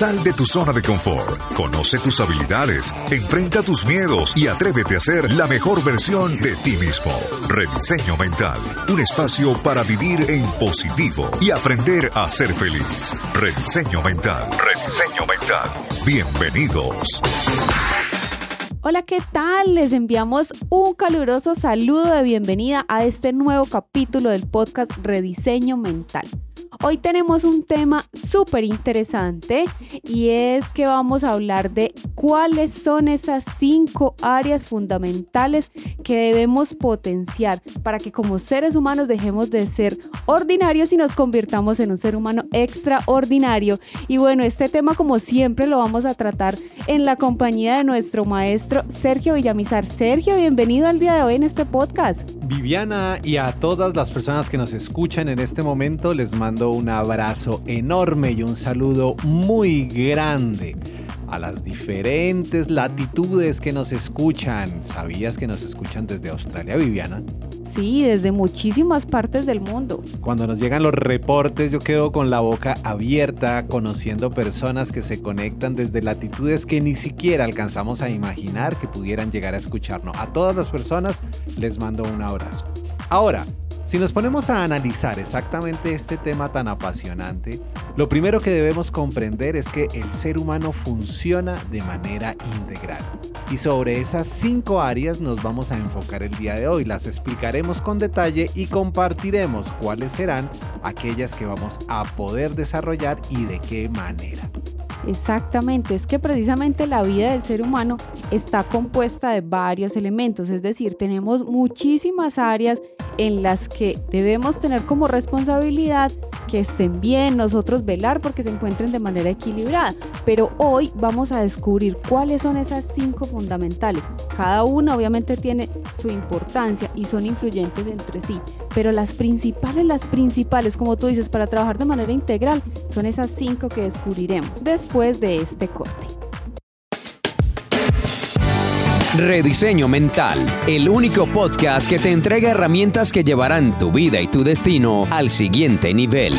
Sal de tu zona de confort, conoce tus habilidades, enfrenta tus miedos y atrévete a ser la mejor versión de ti mismo. Rediseño Mental, un espacio para vivir en positivo y aprender a ser feliz. Rediseño Mental, Rediseño Mental. Bienvenidos. Hola, ¿qué tal? Les enviamos un caluroso saludo de bienvenida a este nuevo capítulo del podcast Rediseño Mental. Hoy tenemos un tema súper interesante y es que vamos a hablar de cuáles son esas cinco áreas fundamentales que debemos potenciar para que como seres humanos dejemos de ser ordinarios y nos convirtamos en un ser humano extraordinario. Y bueno, este tema como siempre lo vamos a tratar en la compañía de nuestro maestro Sergio Villamizar. Sergio, bienvenido al día de hoy en este podcast. Viviana y a todas las personas que nos escuchan en este momento les mando un abrazo enorme y un saludo muy grande a las diferentes latitudes que nos escuchan. ¿Sabías que nos escuchan desde Australia, Viviana? Sí, desde muchísimas partes del mundo. Cuando nos llegan los reportes yo quedo con la boca abierta conociendo personas que se conectan desde latitudes que ni siquiera alcanzamos a imaginar que pudieran llegar a escucharnos. A todas las personas les mando un abrazo. Ahora, si nos ponemos a analizar exactamente este tema tan apasionante, lo primero que debemos comprender es que el ser humano funciona de manera integral. Y sobre esas cinco áreas nos vamos a enfocar el día de hoy. Las explicaremos con detalle y compartiremos cuáles serán aquellas que vamos a poder desarrollar y de qué manera. Exactamente, es que precisamente la vida del ser humano está compuesta de varios elementos, es decir, tenemos muchísimas áreas en las que debemos tener como responsabilidad que estén bien, nosotros velar porque se encuentren de manera equilibrada. Pero hoy vamos a descubrir cuáles son esas cinco fundamentales. Cada una obviamente tiene su importancia y son influyentes entre sí, pero las principales, las principales, como tú dices, para trabajar de manera integral, son esas cinco que descubriremos después de este corte. Rediseño Mental, el único podcast que te entrega herramientas que llevarán tu vida y tu destino al siguiente nivel.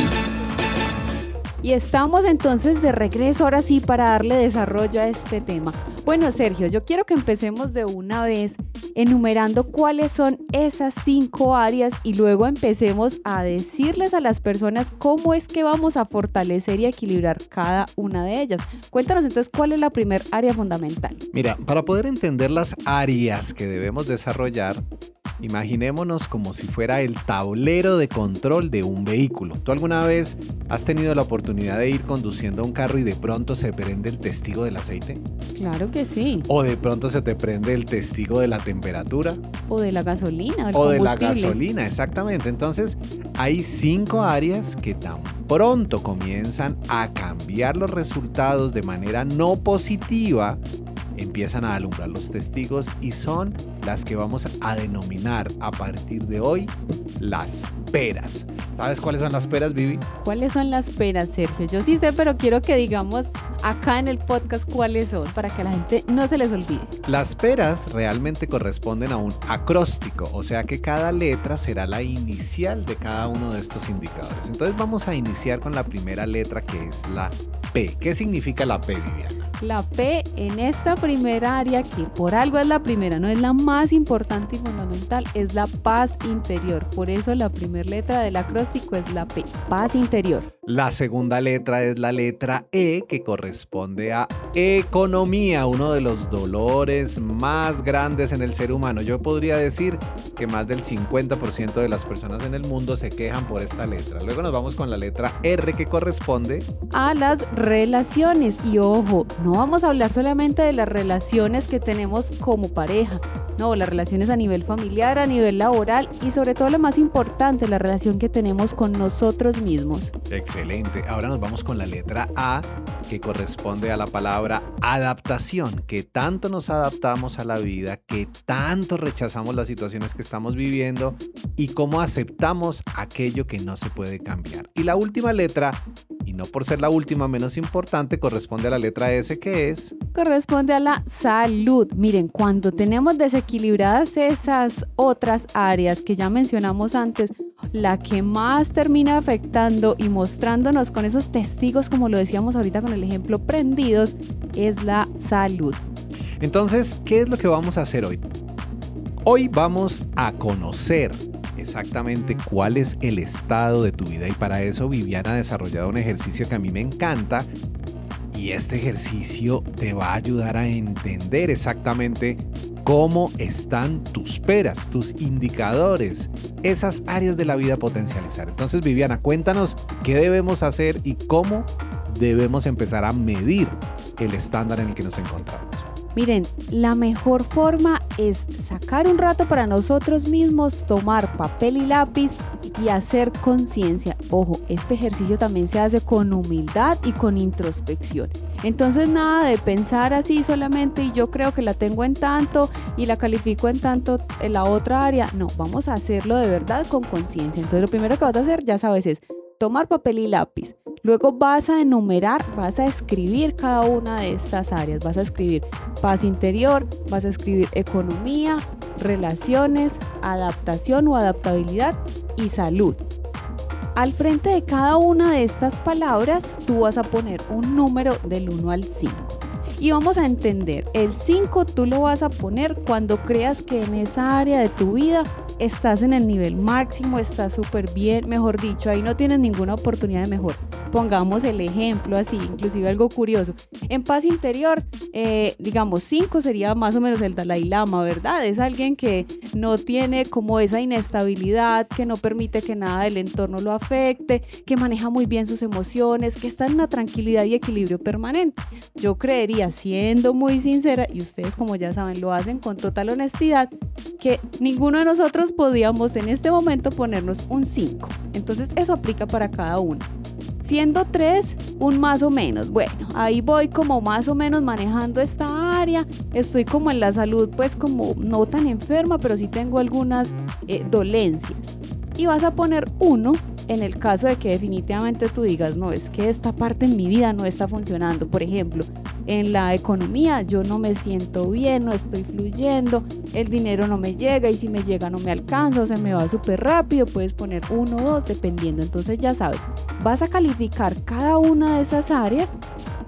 Y estamos entonces de regreso ahora sí para darle desarrollo a este tema. Bueno, Sergio, yo quiero que empecemos de una vez enumerando cuáles son esas cinco áreas y luego empecemos a decirles a las personas cómo es que vamos a fortalecer y equilibrar cada una de ellas. Cuéntanos entonces cuál es la primera área fundamental. Mira, para poder entender las áreas que debemos desarrollar, Imaginémonos como si fuera el tablero de control de un vehículo. ¿Tú alguna vez has tenido la oportunidad de ir conduciendo un carro y de pronto se prende el testigo del aceite? Claro que sí. O de pronto se te prende el testigo de la temperatura. O de la gasolina. o de la gasolina, exactamente. Entonces, hay cinco áreas que tan pronto comienzan a cambiar los resultados de manera no positiva empiezan a alumbrar los testigos y son las que vamos a denominar a partir de hoy las peras. ¿Sabes cuáles son las peras, Vivi? ¿Cuáles son las peras, Sergio? Yo sí sé, pero quiero que digamos acá en el podcast cuáles son para que a la gente no se les olvide. Las peras realmente corresponden a un acróstico, o sea que cada letra será la inicial de cada uno de estos indicadores. Entonces vamos a iniciar con la primera letra que es la P. ¿Qué significa la P, Viviana? La P en esta primera área, que por algo es la primera, no es la más importante y fundamental, es la paz interior. Por eso la primera letra del acróstico es la P, paz interior. La segunda letra es la letra E, que corresponde a economía, uno de los dolores más grandes en el ser humano. Yo podría decir que más del 50% de las personas en el mundo se quejan por esta letra. Luego nos vamos con la letra R, que corresponde a las relaciones. Y ojo, no vamos a hablar solamente de las relaciones que tenemos como pareja, no, las relaciones a nivel familiar, a nivel laboral y sobre todo lo más importante, la relación que tenemos con nosotros mismos. Excelente. Ahora nos vamos con la letra A, que corresponde a la palabra adaptación, que tanto nos adaptamos a la vida, que tanto rechazamos las situaciones que estamos viviendo y cómo aceptamos aquello que no se puede cambiar. Y la última letra y no por ser la última menos importante, corresponde a la letra S que es... Corresponde a la salud. Miren, cuando tenemos desequilibradas esas otras áreas que ya mencionamos antes, la que más termina afectando y mostrándonos con esos testigos, como lo decíamos ahorita con el ejemplo prendidos, es la salud. Entonces, ¿qué es lo que vamos a hacer hoy? Hoy vamos a conocer exactamente cuál es el estado de tu vida y para eso Viviana ha desarrollado un ejercicio que a mí me encanta y este ejercicio te va a ayudar a entender exactamente cómo están tus peras, tus indicadores, esas áreas de la vida potencializar. Entonces Viviana, cuéntanos qué debemos hacer y cómo debemos empezar a medir el estándar en el que nos encontramos. Miren, la mejor forma es sacar un rato para nosotros mismos, tomar papel y lápiz y hacer conciencia. Ojo, este ejercicio también se hace con humildad y con introspección. Entonces nada de pensar así solamente y yo creo que la tengo en tanto y la califico en tanto en la otra área. No, vamos a hacerlo de verdad con conciencia. Entonces lo primero que vas a hacer, ya sabes, es tomar papel y lápiz. Luego vas a enumerar, vas a escribir cada una de estas áreas. Vas a escribir paz interior, vas a escribir economía, relaciones, adaptación o adaptabilidad y salud. Al frente de cada una de estas palabras, tú vas a poner un número del 1 al 5. Y vamos a entender, el 5 tú lo vas a poner cuando creas que en esa área de tu vida estás en el nivel máximo, estás súper bien, mejor dicho, ahí no tienes ninguna oportunidad de mejor. Pongamos el ejemplo así, inclusive algo curioso. En paz interior, eh, digamos, 5 sería más o menos el Dalai Lama, ¿verdad? Es alguien que no tiene como esa inestabilidad, que no permite que nada del entorno lo afecte, que maneja muy bien sus emociones, que está en una tranquilidad y equilibrio permanente. Yo creería, siendo muy sincera, y ustedes como ya saben lo hacen con total honestidad, que ninguno de nosotros podíamos en este momento ponernos un 5. Entonces eso aplica para cada uno. Siendo 3, un más o menos. Bueno, ahí voy como más o menos manejando esta área. Estoy como en la salud, pues como no tan enferma, pero sí tengo algunas eh, dolencias. Y vas a poner 1 en el caso de que definitivamente tú digas, no, es que esta parte en mi vida no está funcionando. Por ejemplo, en la economía yo no me siento bien, no estoy fluyendo, el dinero no me llega y si me llega no me alcanza o se me va súper rápido, puedes poner uno o dos dependiendo. Entonces ya sabes, vas a calificar cada una de esas áreas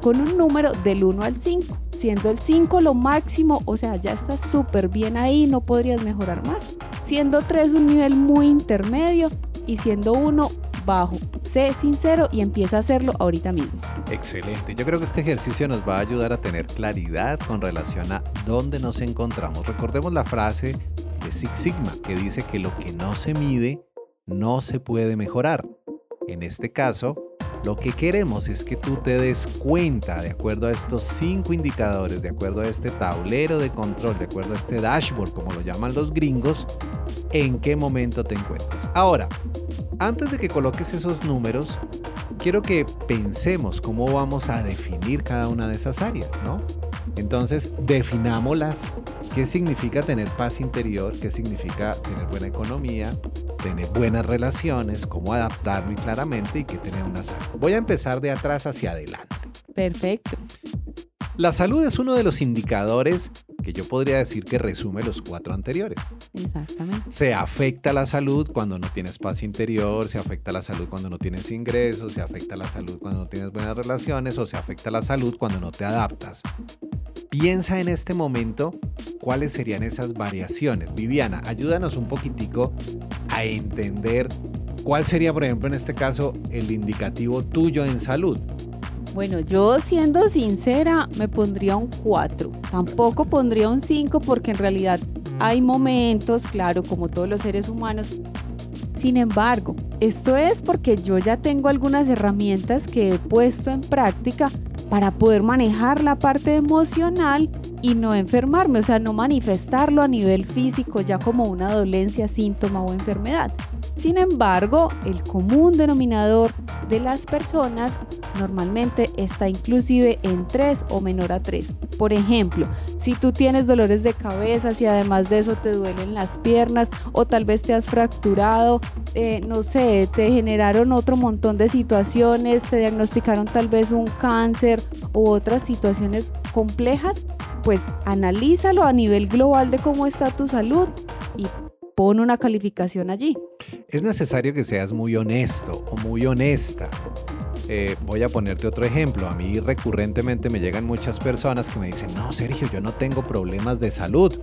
con un número del 1 al 5, siendo el 5 lo máximo, o sea, ya estás súper bien ahí, no podrías mejorar más. Siendo 3 un nivel muy intermedio y siendo 1 bajo. Sé sincero y empieza a hacerlo ahorita mismo. Excelente. Yo creo que este ejercicio nos va a ayudar a tener claridad con relación a dónde nos encontramos. Recordemos la frase de Six Sigma que dice que lo que no se mide no se puede mejorar. En este caso, lo que queremos es que tú te des cuenta, de acuerdo a estos cinco indicadores, de acuerdo a este tablero de control, de acuerdo a este dashboard, como lo llaman los gringos, en qué momento te encuentras. Ahora, antes de que coloques esos números, quiero que pensemos cómo vamos a definir cada una de esas áreas, ¿no? Entonces, definámoslas. ¿Qué significa tener paz interior? ¿Qué significa tener buena economía? Tener buenas relaciones, cómo adaptarme claramente y qué tener una salud. Voy a empezar de atrás hacia adelante. Perfecto. La salud es uno de los indicadores que yo podría decir que resume los cuatro anteriores. Exactamente. Se afecta la salud cuando no tienes paz interior, se afecta la salud cuando no tienes ingresos, se afecta la salud cuando no tienes buenas relaciones o se afecta la salud cuando no te adaptas. Piensa en este momento cuáles serían esas variaciones. Viviana, ayúdanos un poquitico a entender cuál sería, por ejemplo, en este caso, el indicativo tuyo en salud. Bueno, yo siendo sincera me pondría un 4. Tampoco pondría un 5 porque en realidad hay momentos, claro, como todos los seres humanos. Sin embargo, esto es porque yo ya tengo algunas herramientas que he puesto en práctica para poder manejar la parte emocional y no enfermarme, o sea, no manifestarlo a nivel físico ya como una dolencia, síntoma o enfermedad. Sin embargo, el común denominador de las personas normalmente está inclusive en 3 o menor a 3. Por ejemplo, si tú tienes dolores de cabeza, si además de eso te duelen las piernas o tal vez te has fracturado, eh, no sé, te generaron otro montón de situaciones, te diagnosticaron tal vez un cáncer u otras situaciones complejas, pues analízalo a nivel global de cómo está tu salud y pone una calificación allí. Es necesario que seas muy honesto o muy honesta. Eh, voy a ponerte otro ejemplo. A mí recurrentemente me llegan muchas personas que me dicen, no, Sergio, yo no tengo problemas de salud.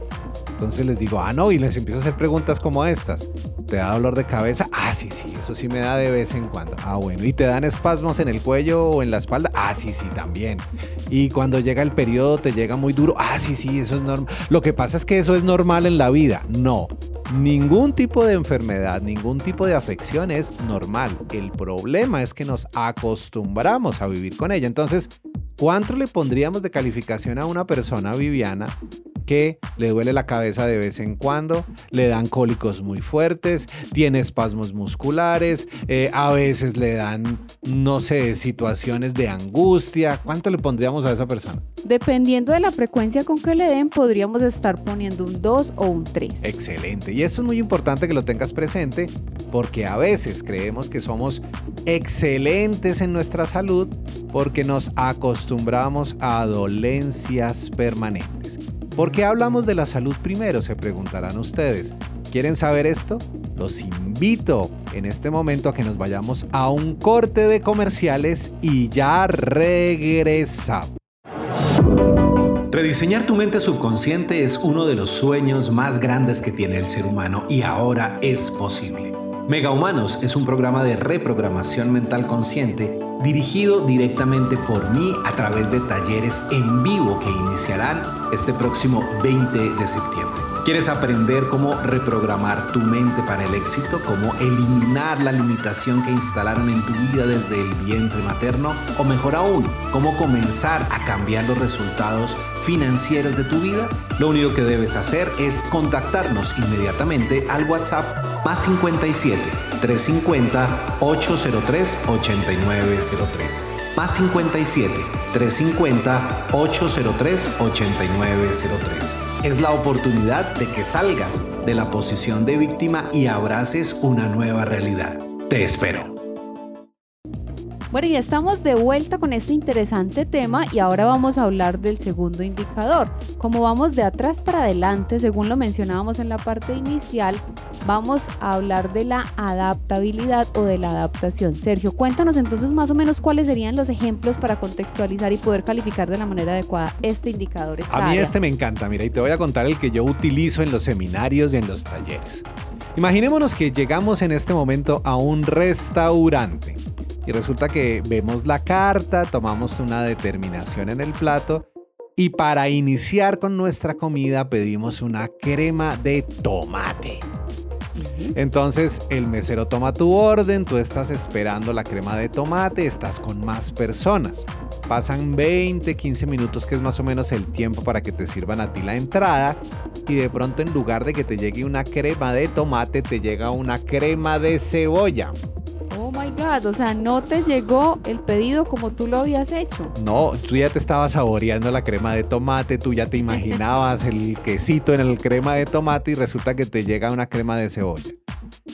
Entonces les digo, ah, no, y les empiezo a hacer preguntas como estas. ¿Te da dolor de cabeza? Ah, sí, sí, eso sí me da de vez en cuando. Ah, bueno. ¿Y te dan espasmos en el cuello o en la espalda? Ah, sí, sí, también. Y cuando llega el periodo te llega muy duro. Ah, sí, sí, eso es normal. Lo que pasa es que eso es normal en la vida. No, Ningún tipo de enfermedad, ningún tipo de afección es normal. El problema es que nos acostumbramos a vivir con ella. Entonces, ¿cuánto le pondríamos de calificación a una persona, Viviana, que le duele la cabeza de vez en cuando, le dan cólicos muy fuertes, tiene espasmos musculares, eh, a veces le dan, no sé, situaciones de angustia. ¿Cuánto le pondríamos a esa persona? Dependiendo de la frecuencia con que le den, podríamos estar poniendo un 2 o un 3. Excelente. Y esto es muy importante que lo tengas presente porque a veces creemos que somos excelentes en nuestra salud porque nos acostumbramos a dolencias permanentes. ¿Por qué hablamos de la salud primero? Se preguntarán ustedes. ¿Quieren saber esto? Los invito en este momento a que nos vayamos a un corte de comerciales y ya regresamos. Rediseñar tu mente subconsciente es uno de los sueños más grandes que tiene el ser humano y ahora es posible. Mega Humanos es un programa de reprogramación mental consciente dirigido directamente por mí a través de talleres en vivo que iniciarán este próximo 20 de septiembre. ¿Quieres aprender cómo reprogramar tu mente para el éxito? ¿Cómo eliminar la limitación que instalaron en tu vida desde el vientre materno? O mejor aún, ¿cómo comenzar a cambiar los resultados financieros de tu vida? Lo único que debes hacer es contactarnos inmediatamente al WhatsApp más 57 350 803 8903 más 57 350 803 8903. Es la oportunidad de que salgas de la posición de víctima y abraces una nueva realidad. Te espero. Bueno, ya estamos de vuelta con este interesante tema y ahora vamos a hablar del segundo indicador. Como vamos de atrás para adelante, según lo mencionábamos en la parte inicial, vamos a hablar de la adaptabilidad o de la adaptación. Sergio, cuéntanos entonces más o menos cuáles serían los ejemplos para contextualizar y poder calificar de la manera adecuada este indicador. a mí este me encanta, mira, y te voy a contar el que yo utilizo en los seminarios y en los talleres. Imaginémonos que llegamos en este momento a un restaurante y resulta que vemos la carta, tomamos una determinación en el plato y para iniciar con nuestra comida pedimos una crema de tomate. Entonces el mesero toma tu orden, tú estás esperando la crema de tomate, estás con más personas. Pasan 20, 15 minutos que es más o menos el tiempo para que te sirvan a ti la entrada y de pronto en lugar de que te llegue una crema de tomate te llega una crema de cebolla. O sea, no te llegó el pedido como tú lo habías hecho. No, tú ya te estabas saboreando la crema de tomate, tú ya te imaginabas el quesito en el crema de tomate y resulta que te llega una crema de cebolla.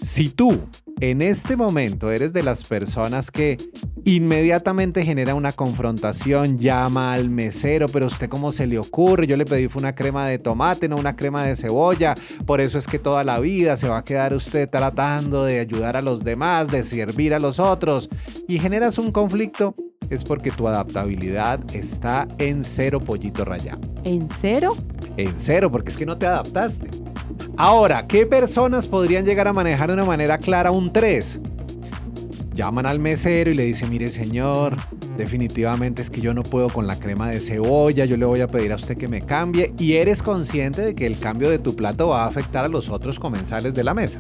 Si tú en este momento eres de las personas que inmediatamente genera una confrontación, llama al mesero, pero usted cómo se le ocurre, yo le pedí fue una crema de tomate, no una crema de cebolla, por eso es que toda la vida se va a quedar usted tratando de ayudar a los demás, de servir a los otros y generas un conflicto, es porque tu adaptabilidad está en cero pollito rayado. ¿En cero? En cero, porque es que no te adaptaste. Ahora, ¿qué personas podrían llegar a manejar de una manera clara un 3? Llaman al mesero y le dicen, mire señor, definitivamente es que yo no puedo con la crema de cebolla, yo le voy a pedir a usted que me cambie y eres consciente de que el cambio de tu plato va a afectar a los otros comensales de la mesa.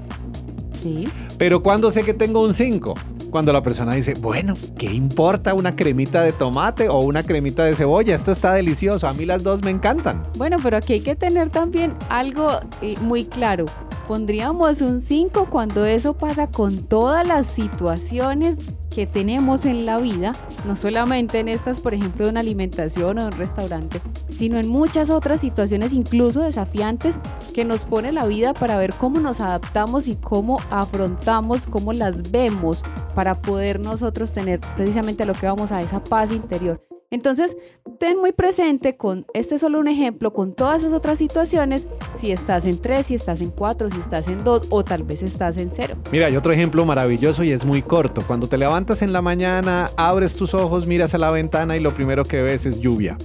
Sí. Pero cuando sé que tengo un 5, cuando la persona dice, bueno, ¿qué importa una cremita de tomate o una cremita de cebolla? Esto está delicioso, a mí las dos me encantan. Bueno, pero aquí hay que tener también algo eh, muy claro. Pondríamos un 5 cuando eso pasa con todas las situaciones que tenemos en la vida, no solamente en estas, por ejemplo, de una alimentación o de un restaurante, sino en muchas otras situaciones, incluso desafiantes, que nos pone la vida para ver cómo nos adaptamos y cómo afrontamos, cómo las vemos, para poder nosotros tener precisamente lo que vamos a esa paz interior. Entonces, ten muy presente con, este es solo un ejemplo, con todas esas otras situaciones, si estás en 3, si estás en 4, si estás en 2 o tal vez estás en 0. Mira, hay otro ejemplo maravilloso y es muy corto. Cuando te levantas en la mañana, abres tus ojos, miras a la ventana y lo primero que ves es lluvia.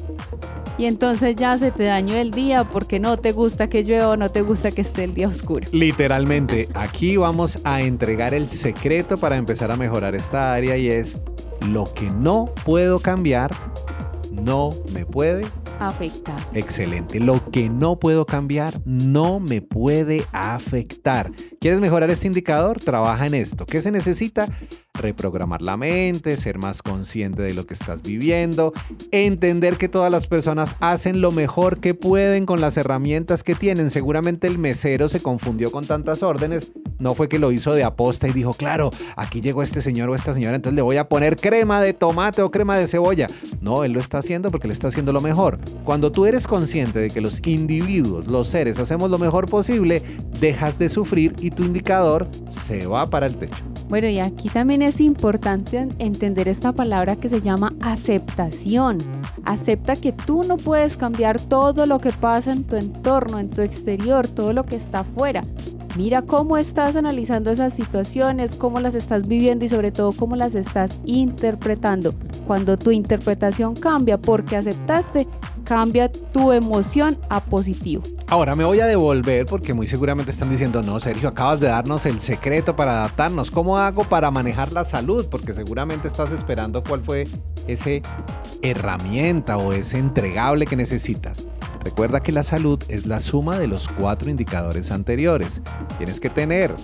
Y entonces ya se te dañó el día porque no te gusta que llueva o no te gusta que esté el día oscuro. Literalmente, aquí vamos a entregar el secreto para empezar a mejorar esta área y es lo que no puedo cambiar, no me puede afectar. Excelente. Lo que no puedo cambiar no me puede afectar. ¿Quieres mejorar este indicador? Trabaja en esto. ¿Qué se necesita? Reprogramar la mente, ser más consciente de lo que estás viviendo, entender que todas las personas hacen lo mejor que pueden con las herramientas que tienen. Seguramente el mesero se confundió con tantas órdenes, no fue que lo hizo de aposta y dijo, claro, aquí llegó este señor o esta señora, entonces le voy a poner crema de tomate o crema de cebolla. No, él lo está haciendo porque le está haciendo lo mejor. Cuando tú eres consciente de que los individuos, los seres, hacemos lo mejor posible, dejas de sufrir y tu indicador se va para el techo. Bueno, y aquí también es importante entender esta palabra que se llama aceptación. Acepta que tú no puedes cambiar todo lo que pasa en tu entorno, en tu exterior, todo lo que está afuera. Mira cómo estás analizando esas situaciones, cómo las estás viviendo y sobre todo cómo las estás interpretando. Cuando tu interpretación cambia porque aceptaste, cambia tu emoción a positivo. Ahora me voy a devolver porque muy seguramente están diciendo, no, Sergio, acabas de darnos el secreto para adaptarnos. ¿Cómo hago para manejar la salud? Porque seguramente estás esperando cuál fue ese herramienta o ese entregable que necesitas. Recuerda que la salud es la suma de los cuatro indicadores anteriores. Tienes que tener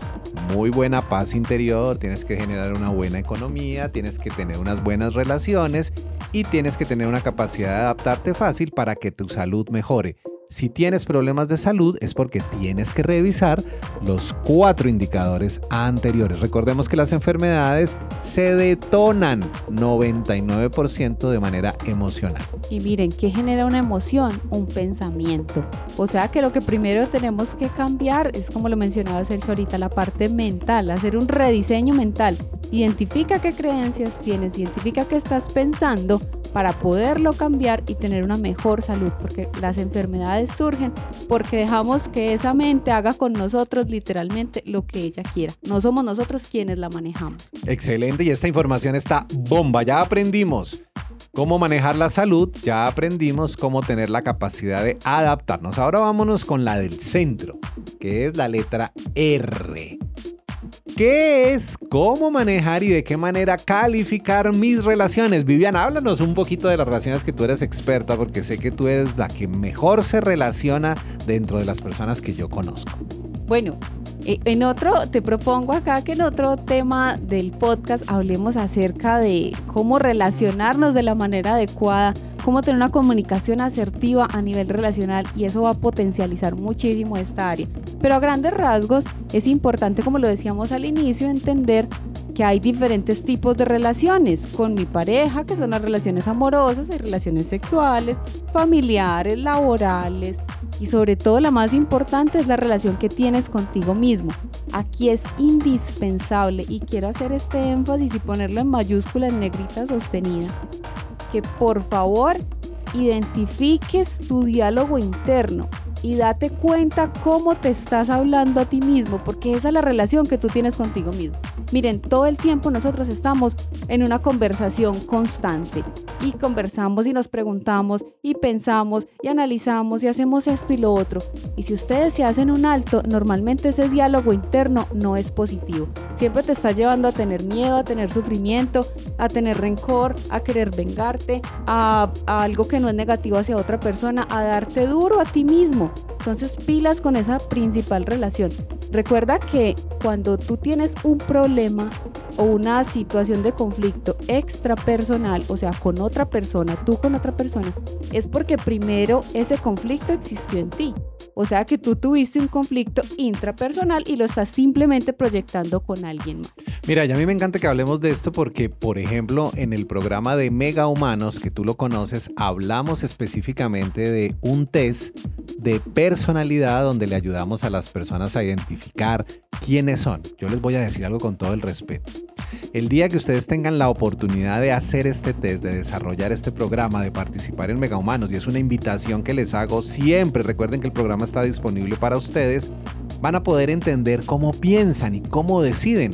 muy buena paz interior, tienes que generar una buena economía, tienes que tener unas buenas relaciones y tienes que tener una capacidad de adaptarte fácil para que tu salud mejore. Si tienes problemas de salud es porque tienes que revisar los cuatro indicadores anteriores. Recordemos que las enfermedades se detonan 99% de manera emocional. Y miren, ¿qué genera una emoción? Un pensamiento. O sea que lo que primero tenemos que cambiar es, como lo mencionaba Sergio ahorita, la parte mental, hacer un rediseño mental. Identifica qué creencias tienes, identifica qué estás pensando para poderlo cambiar y tener una mejor salud, porque las enfermedades surgen porque dejamos que esa mente haga con nosotros literalmente lo que ella quiera. No somos nosotros quienes la manejamos. Excelente, y esta información está bomba, ya aprendimos cómo manejar la salud, ya aprendimos cómo tener la capacidad de adaptarnos. Ahora vámonos con la del centro, que es la letra R. ¿Qué es? ¿Cómo manejar y de qué manera calificar mis relaciones? Vivian, háblanos un poquito de las relaciones que tú eres experta, porque sé que tú eres la que mejor se relaciona dentro de las personas que yo conozco. Bueno, en otro, te propongo acá que en otro tema del podcast hablemos acerca de cómo relacionarnos de la manera adecuada, cómo tener una comunicación asertiva a nivel relacional y eso va a potencializar muchísimo esta área. Pero a grandes rasgos es importante, como lo decíamos al inicio, entender que hay diferentes tipos de relaciones con mi pareja, que son las relaciones amorosas, hay relaciones sexuales, familiares, laborales, y sobre todo la más importante es la relación que tienes contigo mismo. Aquí es indispensable y quiero hacer este énfasis y ponerlo en mayúscula en negrita sostenida. Que por favor identifiques tu diálogo interno y date cuenta cómo te estás hablando a ti mismo, porque esa es la relación que tú tienes contigo mismo. Miren, todo el tiempo nosotros estamos en una conversación constante y conversamos y nos preguntamos y pensamos y analizamos y hacemos esto y lo otro. Y si ustedes se hacen un alto, normalmente ese diálogo interno no es positivo. Siempre te está llevando a tener miedo, a tener sufrimiento, a tener rencor, a querer vengarte, a, algo que no es negativo hacia otra persona, a darte duro a ti mismo. Entonces pilas con esa principal relación. Recuerda que cuando tú tienes un problema o una situación de conflicto extrapersonal, o sea, con otra persona, tú con otra persona, es porque primero ese conflicto existió en ti. O sea que tú tuviste un conflicto intrapersonal y lo estás simplemente proyectando con alguien más. Mira, y a mí me encanta que hablemos de esto porque, por ejemplo, en el programa de Mega Humanos, que tú lo conoces, hablamos específicamente de un test de personalidad donde le ayudamos a las personas a identificar quiénes son. Yo les voy a decir algo con todo el respeto. El día que ustedes tengan la oportunidad de hacer este test, de desarrollar este programa, de participar en Mega Humanos, y es una invitación que les hago siempre, recuerden que el programa está disponible para ustedes, van a poder entender cómo piensan y cómo deciden.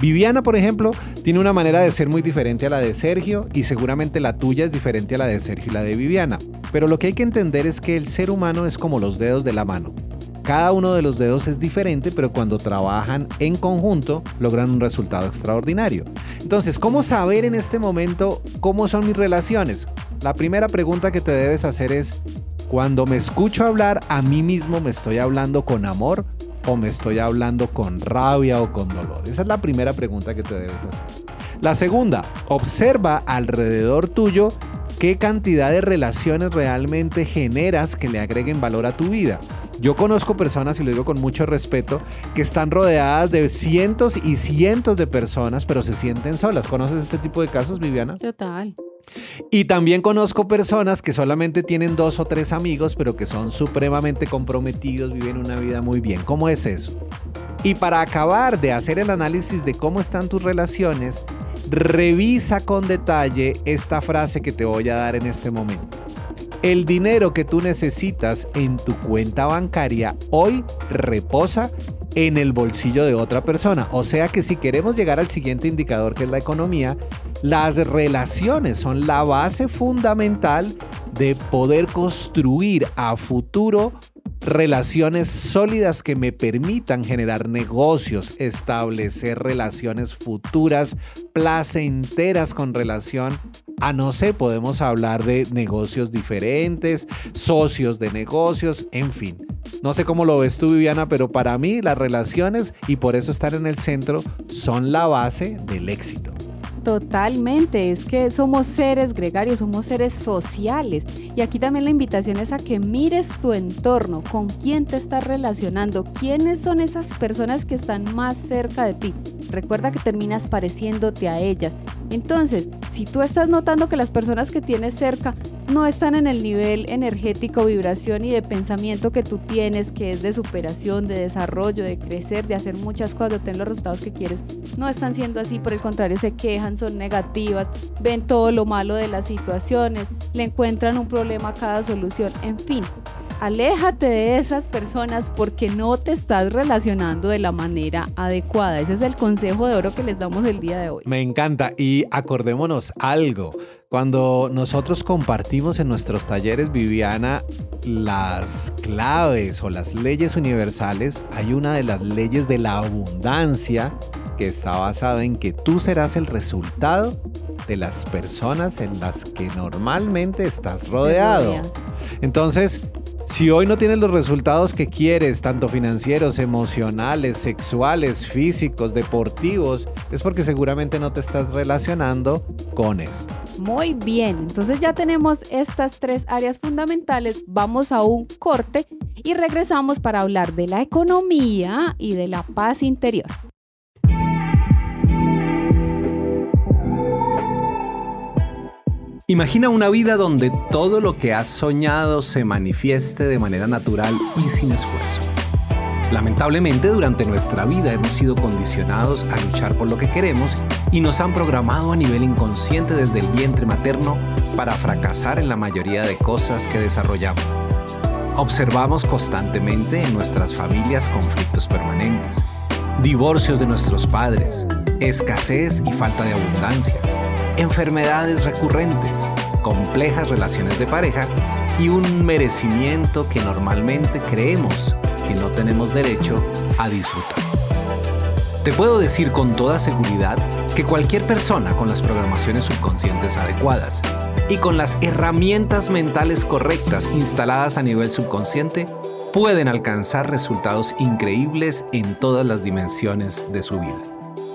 Viviana, por ejemplo, tiene una manera de ser muy diferente a la de Sergio y seguramente la tuya es diferente a la de Sergio y la de Viviana. Pero lo que hay que entender es que el ser humano es como los dedos de la mano. Cada uno de los dedos es diferente, pero cuando trabajan en conjunto logran un resultado extraordinario. Entonces, ¿cómo saber en este momento cómo son mis relaciones? La primera pregunta que te debes hacer es, cuando me escucho hablar a mí mismo, ¿me estoy hablando con amor o me estoy hablando con rabia o con dolor? Esa es la primera pregunta que te debes hacer. La segunda, observa alrededor tuyo qué cantidad de relaciones realmente generas que le agreguen valor a tu vida. Yo conozco personas, y lo digo con mucho respeto, que están rodeadas de cientos y cientos de personas, pero se sienten solas. ¿Conoces este tipo de casos, Viviana? Total. Y también conozco personas que solamente tienen dos o tres amigos, pero que son supremamente comprometidos, viven una vida muy bien. ¿Cómo es eso? Y para acabar de hacer el análisis de cómo están tus relaciones, revisa con detalle esta frase que te voy a dar en este momento. El dinero que tú necesitas en tu cuenta bancaria hoy reposa en el bolsillo de otra persona. O sea que si queremos llegar al siguiente indicador que es la economía, las relaciones son la base fundamental de poder construir a futuro relaciones sólidas que me permitan generar negocios, establecer relaciones futuras, placenteras con relación a no sé, podemos hablar de negocios diferentes, socios de negocios, en fin. No sé cómo lo ves tú, Viviana, pero para mí las relaciones y por eso estar en el centro son la base del éxito. Totalmente, es que somos seres gregarios, somos seres sociales. Y aquí también la invitación es a que mires tu entorno, con quién te estás relacionando, quiénes son esas personas que están más cerca de ti. Recuerda que terminas pareciéndote a ellas. Entonces, si tú estás notando que las personas que tienes cerca no están en el nivel energético, vibración y de pensamiento que tú tienes, que es de superación, de desarrollo, de crecer, de hacer muchas cosas, de obtener los resultados que quieres, no están siendo así, por el contrario, se quejan, son negativas, ven todo lo malo de las situaciones, le encuentran un problema a cada solución, en fin. Aléjate de esas personas porque no te estás relacionando de la manera adecuada. Ese es el consejo de oro que les damos el día de hoy. Me encanta y acordémonos algo. Cuando nosotros compartimos en nuestros talleres, Viviana, las claves o las leyes universales, hay una de las leyes de la abundancia que está basada en que tú serás el resultado de las personas en las que normalmente estás rodeado. Entonces, si hoy no tienes los resultados que quieres, tanto financieros, emocionales, sexuales, físicos, deportivos, es porque seguramente no te estás relacionando con esto. Muy bien, entonces ya tenemos estas tres áreas fundamentales. Vamos a un corte y regresamos para hablar de la economía y de la paz interior. Imagina una vida donde todo lo que has soñado se manifieste de manera natural y sin esfuerzo. Lamentablemente durante nuestra vida hemos sido condicionados a luchar por lo que queremos y nos han programado a nivel inconsciente desde el vientre materno para fracasar en la mayoría de cosas que desarrollamos. Observamos constantemente en nuestras familias conflictos permanentes, divorcios de nuestros padres, escasez y falta de abundancia enfermedades recurrentes, complejas relaciones de pareja y un merecimiento que normalmente creemos que no tenemos derecho a disfrutar. Te puedo decir con toda seguridad que cualquier persona con las programaciones subconscientes adecuadas y con las herramientas mentales correctas instaladas a nivel subconsciente pueden alcanzar resultados increíbles en todas las dimensiones de su vida.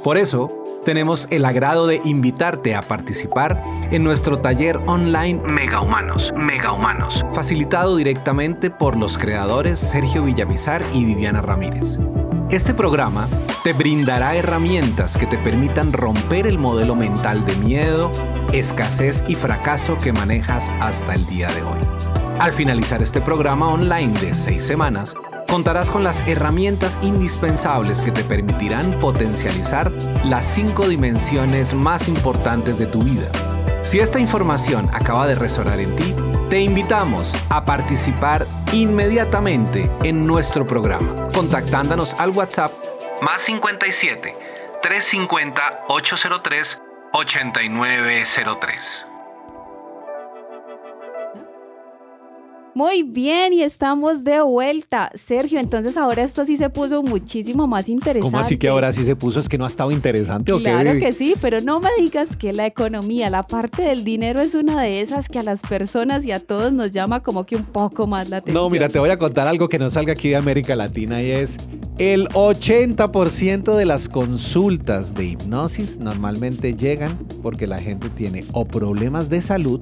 Por eso, tenemos el agrado de invitarte a participar en nuestro taller online Mega Humanos, Mega Humanos, facilitado directamente por los creadores Sergio Villamizar y Viviana Ramírez. Este programa te brindará herramientas que te permitan romper el modelo mental de miedo, escasez y fracaso que manejas hasta el día de hoy. Al finalizar este programa online de seis semanas, contarás con las herramientas indispensables que te permitirán potencializar las cinco dimensiones más importantes de tu vida. Si esta información acaba de resonar en ti, te invitamos a participar inmediatamente en nuestro programa, contactándonos al WhatsApp más 57 350 803 8903. Muy bien, y estamos de vuelta. Sergio, entonces ahora esto sí se puso muchísimo más interesante. ¿Cómo así que ahora sí se puso? ¿Es que no ha estado interesante claro o qué? Claro que sí, pero no me digas que la economía, la parte del dinero es una de esas que a las personas y a todos nos llama como que un poco más la atención. No, mira, te voy a contar algo que no salga aquí de América Latina y es el 80% de las consultas de hipnosis normalmente llegan porque la gente tiene o problemas de salud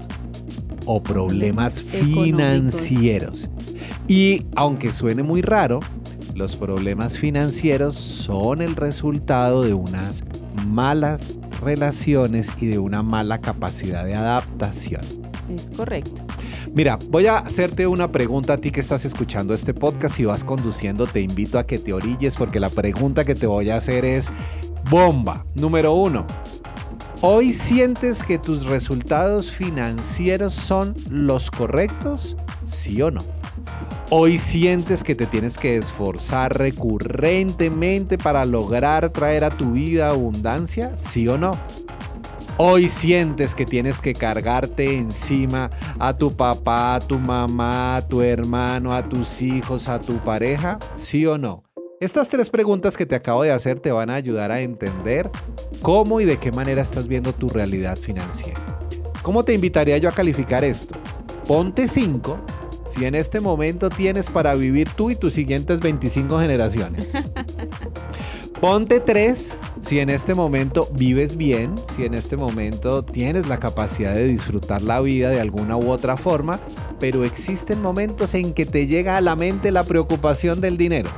o problemas financieros. Y aunque suene muy raro, los problemas financieros son el resultado de unas malas relaciones y de una mala capacidad de adaptación. Es correcto. Mira, voy a hacerte una pregunta a ti que estás escuchando este podcast. Si vas conduciendo, te invito a que te orilles porque la pregunta que te voy a hacer es bomba. Número uno, ¿Hoy sientes que tus resultados financieros son los correctos? ¿Sí o no? Hoy sientes que te tienes que esforzar recurrentemente para lograr traer a tu vida abundancia? ¿Sí o no? Hoy sientes que tienes que cargarte encima a tu papá, a tu mamá, a tu hermano, a tus hijos, a tu pareja? ¿Sí o no? Estas tres preguntas que te acabo de hacer te van a ayudar a entender cómo y de qué manera estás viendo tu realidad financiera. ¿Cómo te invitaría yo a calificar esto? Ponte 5 si en este momento tienes para vivir tú y tus siguientes 25 generaciones. Ponte 3 si en este momento vives bien, si en este momento tienes la capacidad de disfrutar la vida de alguna u otra forma, pero existen momentos en que te llega a la mente la preocupación del dinero.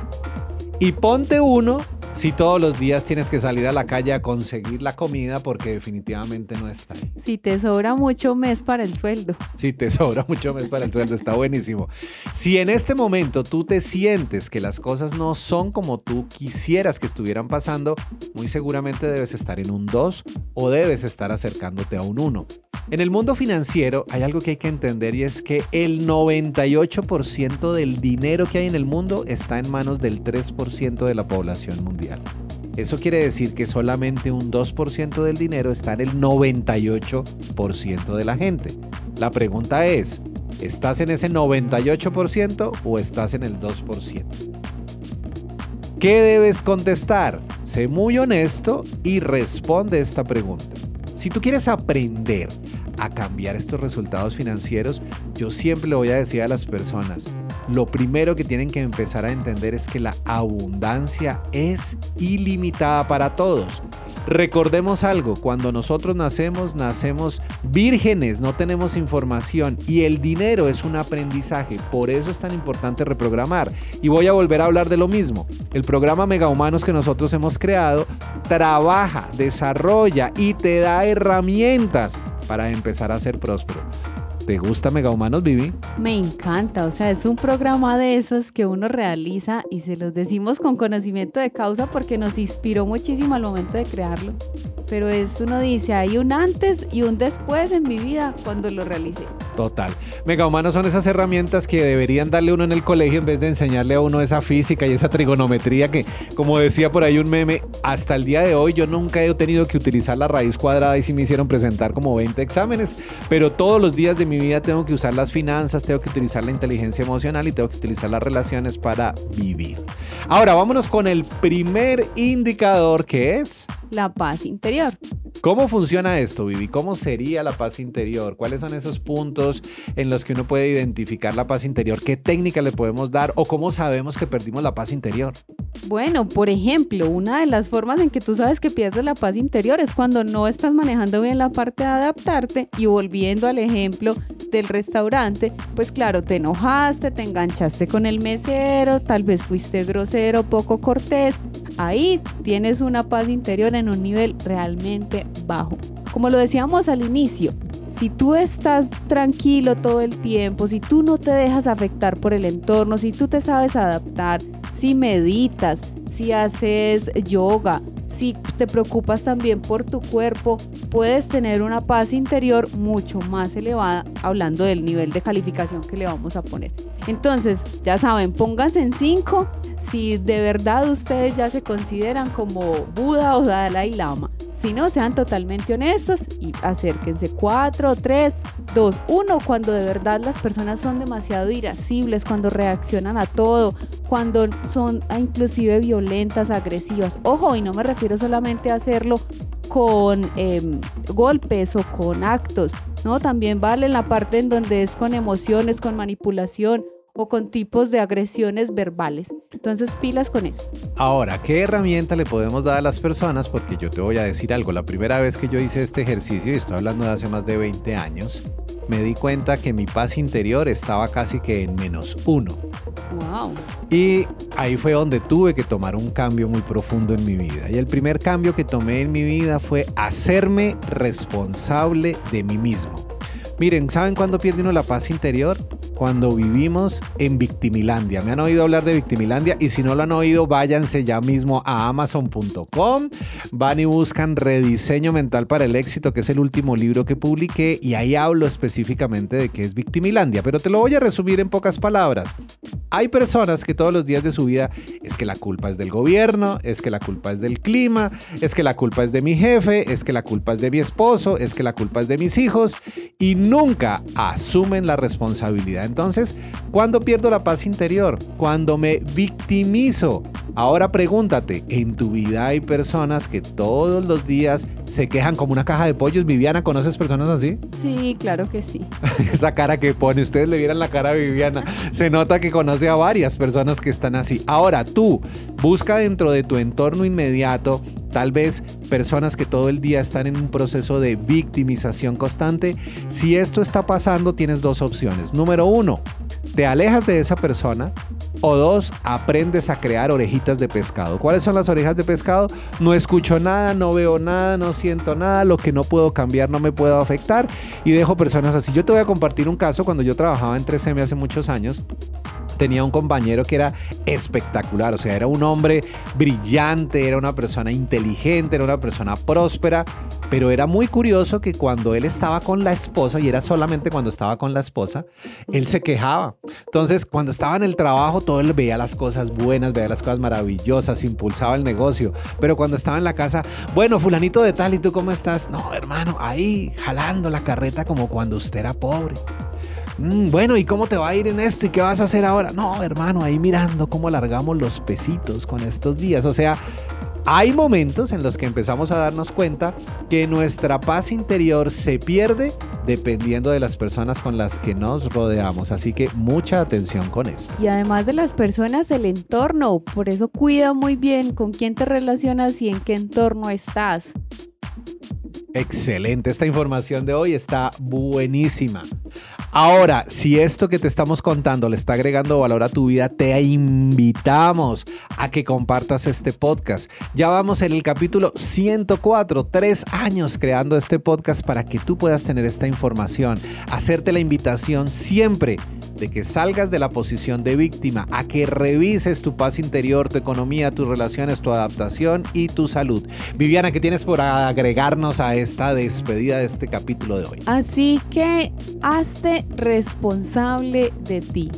Y ponte uno si todos los días tienes que salir a la calle a conseguir la comida porque definitivamente no está ahí. Si te sobra mucho mes para el sueldo. Si te sobra mucho mes para el sueldo, está buenísimo. Si en este momento tú te sientes que las cosas no son como tú quisieras que estuvieran pasando, muy seguramente debes estar en un 2 o debes estar acercándote a un 1. En el mundo financiero hay algo que hay que entender y es que el 98% del dinero que hay en el mundo está en manos del 3% de la población mundial. Eso quiere decir que solamente un 2% del dinero está en el 98% de la gente. La pregunta es, ¿estás en ese 98% o estás en el 2%? ¿Qué debes contestar? Sé muy honesto y responde esta pregunta. Si tú quieres aprender a cambiar estos resultados financieros, yo siempre le voy a decir a las personas, lo primero que tienen que empezar a entender es que la abundancia es ilimitada para todos. Recordemos algo, cuando nosotros nacemos, nacemos vírgenes, no tenemos información y el dinero es un aprendizaje, por eso es tan importante reprogramar. Y voy a volver a hablar de lo mismo. El programa Mega Humanos que nosotros hemos creado trabaja, desarrolla y te da herramientas para empezar a ser próspero. ¿Te gusta Mega Humanos, Vivi? Me encanta, o sea, es un programa de esos que uno realiza y se los decimos con conocimiento de causa porque nos inspiró muchísimo al momento de crearlo. Pero es, uno dice, hay un antes y un después en mi vida cuando lo realicé. Total. Mega Humanos son esas herramientas que deberían darle uno en el colegio en vez de enseñarle a uno esa física y esa trigonometría que, como decía por ahí un meme, hasta el día de hoy yo nunca he tenido que utilizar la raíz cuadrada y si me hicieron presentar como 20 exámenes, pero todos los días de mi vida tengo que usar las finanzas, tengo que utilizar la inteligencia emocional y tengo que utilizar las relaciones para vivir. Ahora vámonos con el primer indicador que es la paz interior. ¿Cómo funciona esto, Vivi? ¿Cómo sería la paz interior? ¿Cuáles son esos puntos en los que uno puede identificar la paz interior? ¿Qué técnica le podemos dar o cómo sabemos que perdimos la paz interior? Bueno, por ejemplo, una de las formas en que tú sabes que pierdes la paz interior es cuando no estás manejando bien la parte de adaptarte y volviendo al ejemplo del restaurante, pues claro, te enojaste, te enganchaste con el mesero, tal vez fuiste grosero, poco cortés. Ahí tienes una paz interior en un nivel realmente bajo. Como lo decíamos al inicio, Si tú estás tranquilo todo el tiempo, si tú no te dejas afectar por el entorno, si tú te sabes adaptar, si meditas, si haces yoga, si te preocupas también por tu cuerpo, puedes tener una paz interior mucho más elevada, hablando del nivel de calificación que le vamos a poner. Entonces, ya saben, pónganse en 5 si de verdad ustedes ya se consideran como Buda o Dalai Lama. Si no, sean totalmente honestos y acérquense 4, 3, 2, 1, cuando de verdad las personas son demasiado irascibles, cuando reaccionan a todo, cuando son inclusive violentas, agresivas. Ojo, y no me refiero solamente a hacerlo con em, golpes o con actos, ¿no? También vale la parte en donde es con emociones, con manipulación o con tipos de agresiones verbales. Entonces, pilas con eso. Ahora, ¿qué herramienta le podemos dar a las personas? Porque yo te voy a decir algo. La primera vez que yo hice este ejercicio, y estoy hablando de hace más de 20 años, me di cuenta que mi paz interior estaba casi que en menos uno. Wow. Y ahí fue donde tuve que tomar un cambio muy profundo en mi vida. Y el primer cambio que tomé en mi vida fue hacerme responsable de mí mismo. Miren, ¿saben cuándo pierde uno la paz interior? Cuando vivimos en Victimilandia. ¿Me han oído hablar de Victimilandia? Y si no lo han oído, váyanse ya mismo a amazon.com. Van y buscan Rediseño Mental para el Éxito, que es el último libro que publiqué. Y ahí hablo específicamente de qué es Victimilandia. Pero te lo voy a resumir en pocas palabras. Hay personas que todos los días de su vida es que la culpa es del gobierno, es que la culpa es del clima, es que la culpa es de mi jefe, es que la culpa es de mi esposo, es que la culpa es de mis hijos. Y nunca asumen la responsabilidad. Entonces, ¿cuándo pierdo la paz interior? Cuando me victimizo. Ahora pregúntate, ¿en tu vida hay personas que todos los días se quejan como una caja de pollos? Viviana, ¿conoces personas así? Sí, claro que sí. Esa cara que pone, ustedes le vieran la cara a Viviana. Se nota que conoce a varias personas que están así. Ahora tú, busca dentro de tu entorno inmediato tal vez personas que todo el día están en un proceso de victimización constante. Si esto está pasando, tienes dos opciones. Número uno, te alejas de esa persona. O dos, aprendes a crear orejitas de pescado. ¿Cuáles son las orejas de pescado? No escucho nada, no veo nada, no siento nada, lo que no puedo cambiar no me puedo afectar y dejo personas así. Yo te voy a compartir un caso cuando yo trabajaba en 3M hace muchos años tenía un compañero que era espectacular, o sea, era un hombre brillante, era una persona inteligente, era una persona próspera, pero era muy curioso que cuando él estaba con la esposa, y era solamente cuando estaba con la esposa, él se quejaba. Entonces, cuando estaba en el trabajo, todo él veía las cosas buenas, veía las cosas maravillosas, impulsaba el negocio, pero cuando estaba en la casa, bueno, fulanito de tal, ¿y tú cómo estás? No, hermano, ahí jalando la carreta como cuando usted era pobre. Mm, bueno, ¿y cómo te va a ir en esto? ¿Y qué vas a hacer ahora? No, hermano, ahí mirando cómo alargamos los pesitos con estos días. O sea, hay momentos en los que empezamos a darnos cuenta que nuestra paz interior se pierde dependiendo de las personas con las que nos rodeamos. Así que mucha atención con esto. Y además de las personas, el entorno. Por eso cuida muy bien con quién te relacionas y en qué entorno estás. Excelente, esta información de hoy está buenísima. Ahora, si esto que te estamos contando le está agregando valor a tu vida, te invitamos a que compartas este podcast. Ya vamos en el capítulo 104, tres años creando este podcast para que tú puedas tener esta información, hacerte la invitación siempre que salgas de la posición de víctima, a que revises tu paz interior, tu economía, tus relaciones, tu adaptación y tu salud. Viviana, ¿qué tienes por agregarnos a esta despedida de este capítulo de hoy? Así que hazte responsable de ti,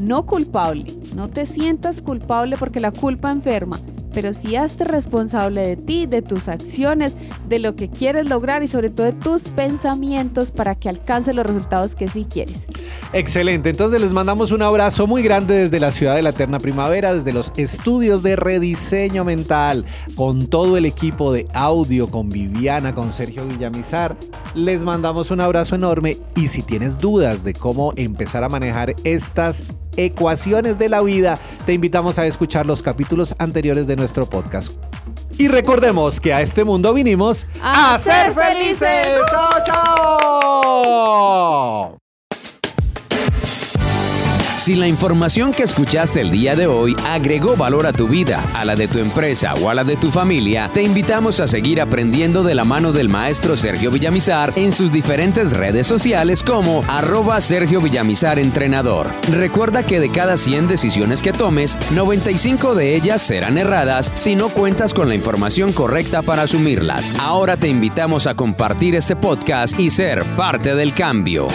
no culpable. No te sientas culpable porque la culpa enferma pero sí hazte responsable de ti, de tus acciones, de lo que quieres lograr y sobre todo de tus pensamientos para que alcances los resultados que sí quieres. Excelente, entonces les mandamos un abrazo muy grande desde la ciudad de la eterna primavera, desde los estudios de rediseño mental, con todo el equipo de audio, con Viviana, con Sergio Villamizar. Les mandamos un abrazo enorme y si tienes dudas de cómo empezar a manejar estas ecuaciones de la vida, te invitamos a escuchar los capítulos anteriores de nuestro podcast. Y recordemos que a este mundo vinimos a, ser felices. ¡Chao, chao! Si la información que escuchaste el día de hoy agregó valor a tu vida, a la de tu empresa o a la de tu familia, te invitamos a seguir aprendiendo de la mano del maestro Sergio Villamizar en sus diferentes redes sociales como arroba Sergio Villamizar Entrenador. Recuerda que de cada 100 decisiones que tomes, 95 de ellas serán erradas si no cuentas con la información correcta para asumirlas. Ahora te invitamos a compartir este podcast y ser parte del cambio.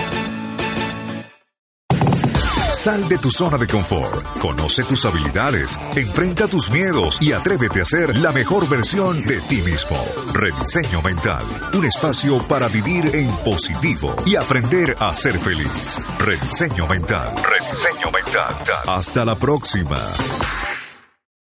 Sal de tu zona de confort, conoce tus habilidades, enfrenta tus miedos y atrévete a ser la mejor versión de ti mismo. Rediseño Mental, un espacio para vivir en positivo y aprender a ser feliz. Rediseño Mental. Rediseño Mental. Hasta la próxima.